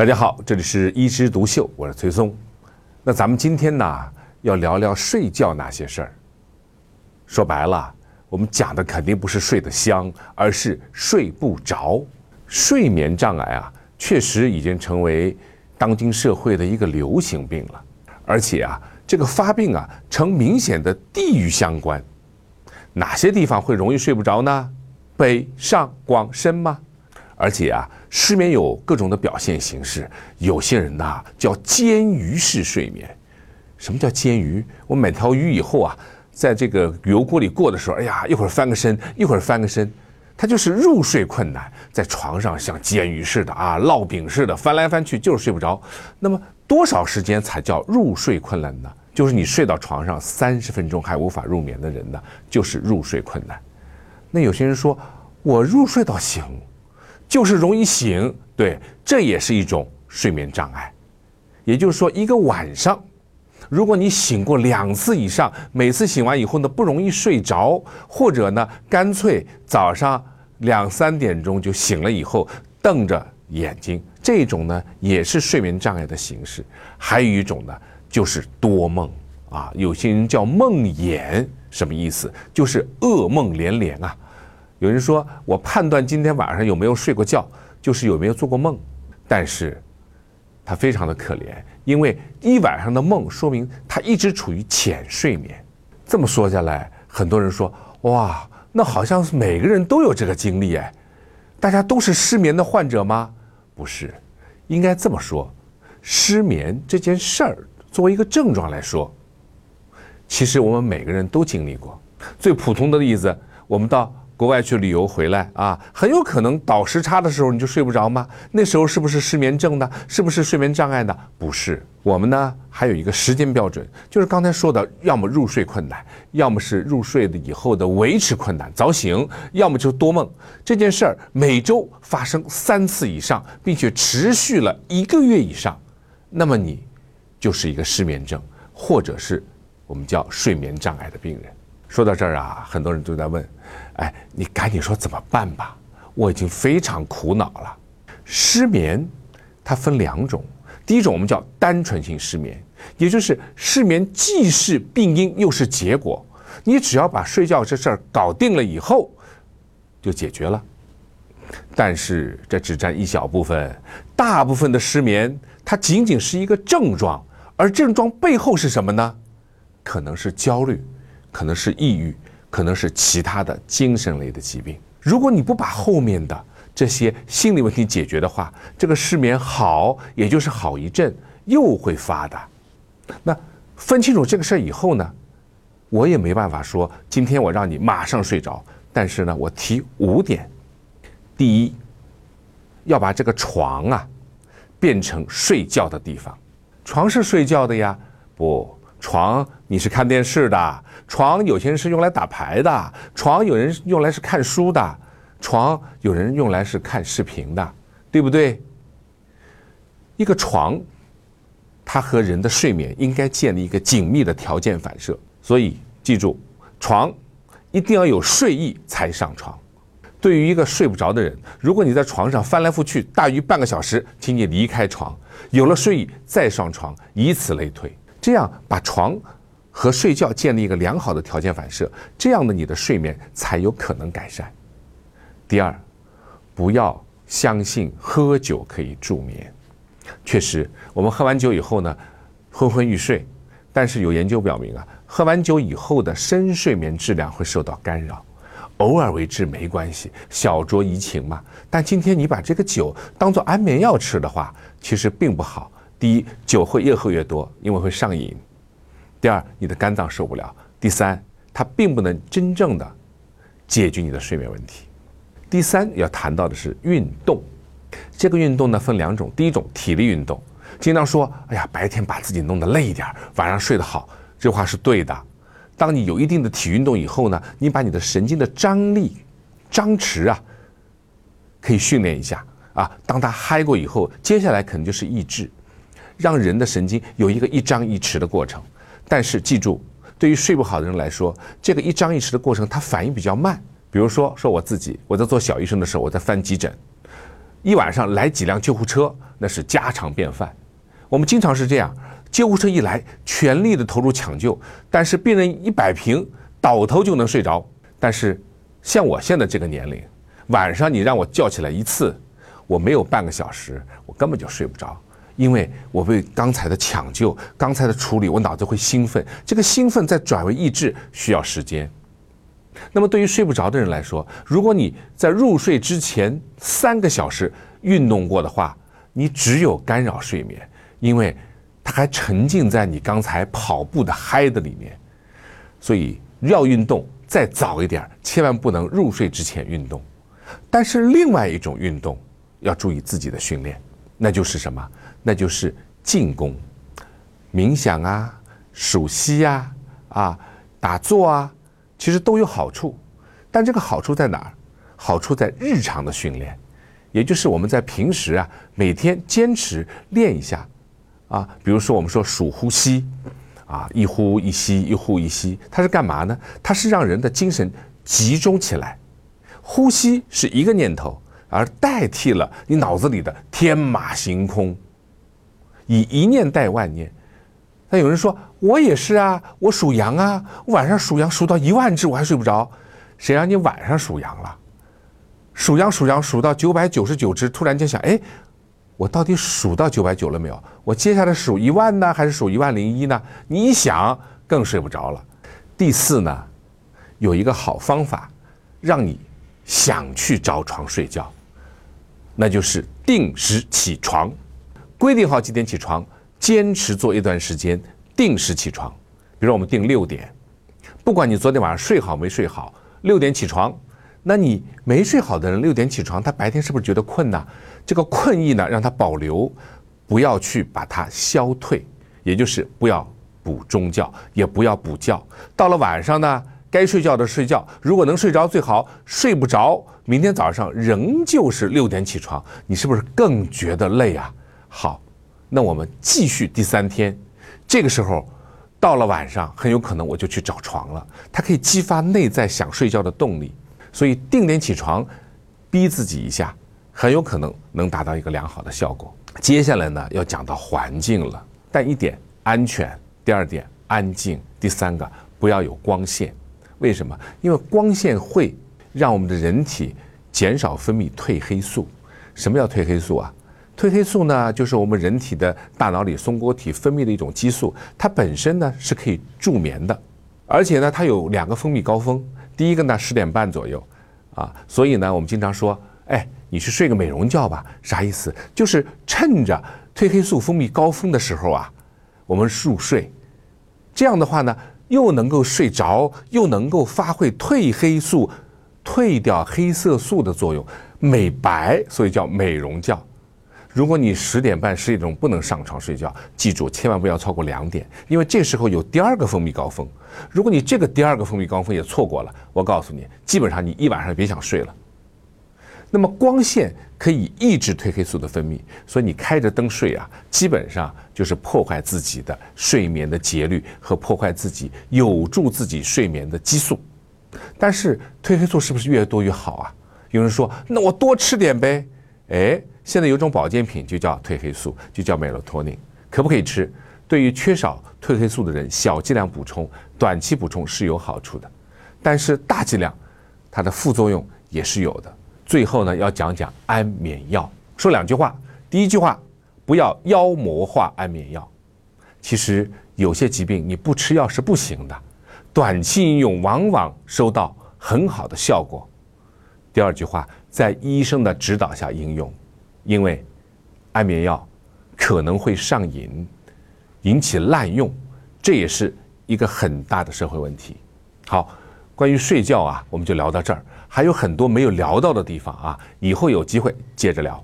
大家好，这里是一枝独秀，我是崔松。那咱们今天呢，要聊聊睡觉那些事儿。说白了，我们讲的肯定不是睡得香，而是睡不着。睡眠障碍啊，确实已经成为当今社会的一个流行病了。而且啊，这个发病啊，呈明显的地域相关。哪些地方会容易睡不着呢？北上广深吗？而且啊，失眠有各种的表现形式。有些人呐叫煎鱼式睡眠。什么叫煎鱼？我买条鱼以后啊，在这个油锅里过的时候，哎呀，一会儿翻个身，一会儿翻个身，他就是入睡困难，在床上像煎鱼似的啊，烙饼似的翻来翻去就是睡不着。那么多少时间才叫入睡困难呢？就是你睡到床上三十分钟还无法入眠的人呢，就是入睡困难。那有些人说我入睡到醒。就是容易醒，对，这也是一种睡眠障碍。也就是说，一个晚上，如果你醒过两次以上，每次醒完以后呢，不容易睡着，或者呢，干脆早上两三点钟就醒了以后，瞪着眼睛，这种呢，也是睡眠障碍的形式。还有一种呢，就是多梦啊，有些人叫梦魇，什么意思？就是噩梦连连啊。有人说，我判断今天晚上有没有睡过觉，就是有没有做过梦。但是，他非常的可怜，因为一晚上的梦说明他一直处于浅睡眠。这么说下来，很多人说，哇，那好像是每个人都有这个经历哎，大家都是失眠的患者吗？不是，应该这么说，失眠这件事儿作为一个症状来说，其实我们每个人都经历过。最普通的例子，我们到。国外去旅游回来啊，很有可能倒时差的时候你就睡不着吗？那时候是不是失眠症呢？是不是睡眠障碍呢？不是，我们呢还有一个时间标准，就是刚才说的，要么入睡困难，要么是入睡的以后的维持困难，早醒，要么就多梦。这件事儿每周发生三次以上，并且持续了一个月以上，那么你就是一个失眠症，或者是我们叫睡眠障碍的病人。说到这儿啊，很多人都在问。哎，你赶紧说怎么办吧！我已经非常苦恼了。失眠，它分两种。第一种我们叫单纯性失眠，也就是失眠既是病因又是结果。你只要把睡觉这事儿搞定了以后，就解决了。但是这只占一小部分，大部分的失眠它仅仅是一个症状，而症状背后是什么呢？可能是焦虑，可能是抑郁。可能是其他的精神类的疾病。如果你不把后面的这些心理问题解决的话，这个失眠好也就是好一阵，又会发的。那分清楚这个事儿以后呢，我也没办法说今天我让你马上睡着。但是呢，我提五点：第一，要把这个床啊变成睡觉的地方。床是睡觉的呀，不。床你是看电视的，床有些人是用来打牌的，床有人用来是看书的，床有人用来是看视频的，对不对？一个床，它和人的睡眠应该建立一个紧密的条件反射，所以记住，床一定要有睡意才上床。对于一个睡不着的人，如果你在床上翻来覆去大于半个小时，请你离开床，有了睡意再上床，以此类推。这样把床和睡觉建立一个良好的条件反射，这样的你的睡眠才有可能改善。第二，不要相信喝酒可以助眠。确实，我们喝完酒以后呢，昏昏欲睡。但是有研究表明啊，喝完酒以后的深睡眠质量会受到干扰。偶尔为之没关系，小酌怡情嘛。但今天你把这个酒当做安眠药吃的话，其实并不好。第一，酒会越喝越多，因为会上瘾；第二，你的肝脏受不了；第三，它并不能真正的解决你的睡眠问题。第三要谈到的是运动，这个运动呢分两种，第一种体力运动，经常说，哎呀，白天把自己弄得累一点，晚上睡得好，这话是对的。当你有一定的体运动以后呢，你把你的神经的张力、张弛啊，可以训练一下啊。当他嗨过以后，接下来可能就是抑制。让人的神经有一个一张一弛的过程，但是记住，对于睡不好的人来说，这个一张一弛的过程，它反应比较慢。比如说，说我自己，我在做小医生的时候，我在翻急诊，一晚上来几辆救护车，那是家常便饭。我们经常是这样，救护车一来，全力的投入抢救，但是病人一摆平，倒头就能睡着。但是像我现在这个年龄，晚上你让我叫起来一次，我没有半个小时，我根本就睡不着，因为我被刚才的抢救、刚才的处理，我脑子会兴奋，这个兴奋再转为意志需要时间。那么对于睡不着的人来说，如果你在入睡之前三个小时运动过的话，你只有干扰睡眠，因为他还沉浸在你刚才跑步的嗨的里面，所以要运动。再早一点，千万不能入睡之前运动。但是另外一种运动要注意自己的训练，那就是什么？那就是静功、冥想啊、数息呀、啊打坐啊，其实都有好处。但这个好处在哪儿？好处在日常的训练，也就是我们在平时啊，每天坚持练一下啊。比如说，我们说数呼吸。啊，一呼一吸，一呼一吸，它是干嘛呢？它是让人的精神集中起来。呼吸是一个念头，而代替了你脑子里的天马行空。以一念代万念。那有人说，我也是啊，我属羊啊，晚上数羊数到一万只，我还睡不着。谁让你晚上数羊了？数羊数羊数到九百九十九只，突然间想，哎。我到底数到九百九了没有？我接下来数一万呢，还是数一万零一呢？你想更睡不着了。第四呢，有一个好方法，让你想去着床睡觉，那就是定时起床，规定好几点起床，坚持做一段时间，定时起床。比如我们定六点，不管你昨天晚上睡好没睡好，六点起床。那你没睡好的人六点起床，他白天是不是觉得困呢？这个困意呢，让他保留，不要去把它消退，也就是不要补中觉，也不要补觉。到了晚上呢，该睡觉的睡觉，如果能睡着最好，睡不着，明天早上仍旧是六点起床，你是不是更觉得累啊？好，那我们继续第三天，这个时候到了晚上，很有可能我就去找床了，它可以激发内在想睡觉的动力。所以定点起床，逼自己一下，很有可能能达到一个良好的效果。接下来呢，要讲到环境了。但一点安全，第二点安静，第三个不要有光线。为什么？因为光线会让我们的人体减少分泌褪黑素。什么叫褪黑素啊？褪黑素呢，就是我们人体的大脑里松果体分泌的一种激素，它本身呢是可以助眠的，而且呢它有两个分泌高峰。第一个呢，十点半左右，啊，所以呢，我们经常说，哎，你去睡个美容觉吧，啥意思？就是趁着褪黑素分泌高峰的时候啊，我们入睡，这样的话呢，又能够睡着，又能够发挥褪黑素退掉黑色素的作用，美白，所以叫美容觉。如果你十点半十点钟不能上床睡觉，记住千万不要超过两点，因为这时候有第二个分泌高峰。如果你这个第二个分泌高峰也错过了，我告诉你，基本上你一晚上别想睡了。那么光线可以抑制褪黑素的分泌，所以你开着灯睡啊，基本上就是破坏自己的睡眠的节律和破坏自己有助自己睡眠的激素。但是褪黑素是不是越多越好啊？有人说，那我多吃点呗？哎。现在有种保健品就叫褪黑素，就叫美洛托宁，可不可以吃？对于缺少褪黑素的人，小剂量补充，短期补充是有好处的，但是大剂量，它的副作用也是有的。最后呢，要讲讲安眠药，说两句话。第一句话，不要妖魔化安眠药。其实有些疾病你不吃药是不行的，短期应用往往收到很好的效果。第二句话，在医生的指导下应用。因为安眠药可能会上瘾，引起滥用，这也是一个很大的社会问题。好，关于睡觉啊，我们就聊到这儿，还有很多没有聊到的地方啊，以后有机会接着聊。